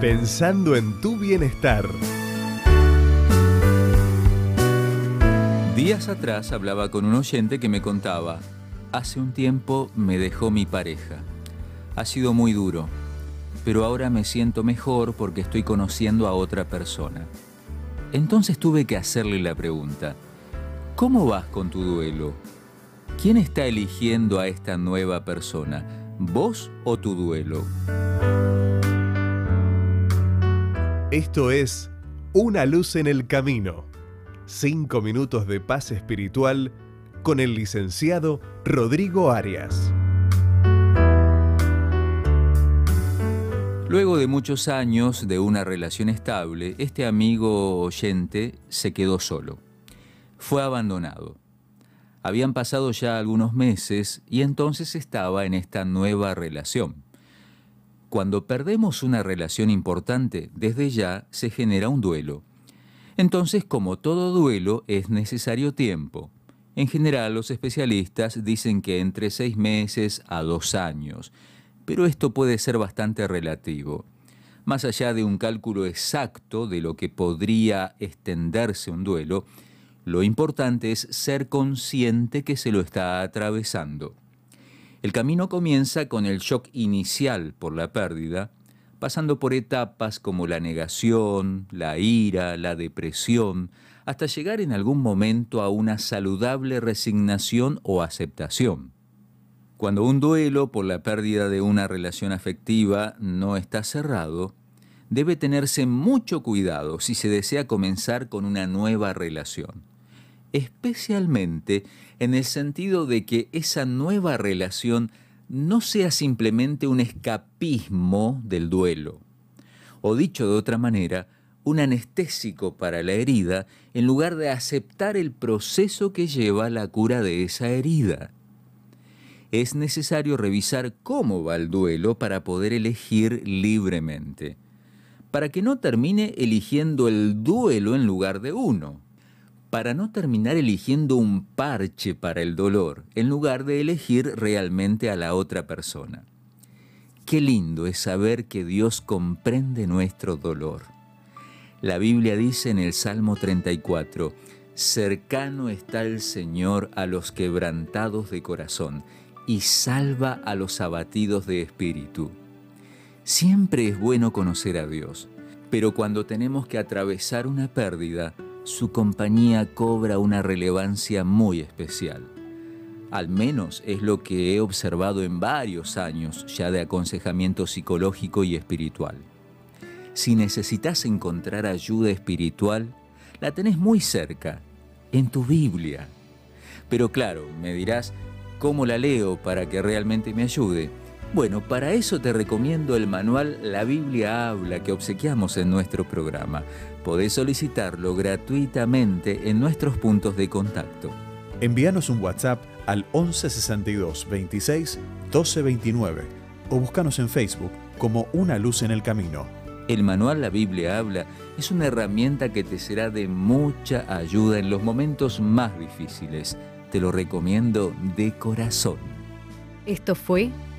pensando en tu bienestar. Días atrás hablaba con un oyente que me contaba, hace un tiempo me dejó mi pareja. Ha sido muy duro, pero ahora me siento mejor porque estoy conociendo a otra persona. Entonces tuve que hacerle la pregunta, ¿cómo vas con tu duelo? ¿Quién está eligiendo a esta nueva persona? ¿Vos o tu duelo? Esto es Una luz en el camino. Cinco minutos de paz espiritual con el licenciado Rodrigo Arias. Luego de muchos años de una relación estable, este amigo oyente se quedó solo. Fue abandonado. Habían pasado ya algunos meses y entonces estaba en esta nueva relación. Cuando perdemos una relación importante, desde ya se genera un duelo. Entonces, como todo duelo, es necesario tiempo. En general, los especialistas dicen que entre seis meses a dos años, pero esto puede ser bastante relativo. Más allá de un cálculo exacto de lo que podría extenderse un duelo, lo importante es ser consciente que se lo está atravesando. El camino comienza con el shock inicial por la pérdida, pasando por etapas como la negación, la ira, la depresión, hasta llegar en algún momento a una saludable resignación o aceptación. Cuando un duelo por la pérdida de una relación afectiva no está cerrado, debe tenerse mucho cuidado si se desea comenzar con una nueva relación especialmente en el sentido de que esa nueva relación no sea simplemente un escapismo del duelo, o dicho de otra manera, un anestésico para la herida en lugar de aceptar el proceso que lleva a la cura de esa herida. Es necesario revisar cómo va el duelo para poder elegir libremente, para que no termine eligiendo el duelo en lugar de uno para no terminar eligiendo un parche para el dolor, en lugar de elegir realmente a la otra persona. Qué lindo es saber que Dios comprende nuestro dolor. La Biblia dice en el Salmo 34, cercano está el Señor a los quebrantados de corazón y salva a los abatidos de espíritu. Siempre es bueno conocer a Dios, pero cuando tenemos que atravesar una pérdida, su compañía cobra una relevancia muy especial. Al menos es lo que he observado en varios años ya de aconsejamiento psicológico y espiritual. Si necesitas encontrar ayuda espiritual, la tenés muy cerca, en tu Biblia. Pero claro, me dirás, ¿cómo la leo para que realmente me ayude? Bueno, para eso te recomiendo el manual La Biblia habla que obsequiamos en nuestro programa. Podés solicitarlo gratuitamente en nuestros puntos de contacto. Envíanos un WhatsApp al 1162 26 12 29 o búscanos en Facebook como Una Luz en el Camino. El manual La Biblia habla es una herramienta que te será de mucha ayuda en los momentos más difíciles. Te lo recomiendo de corazón. Esto fue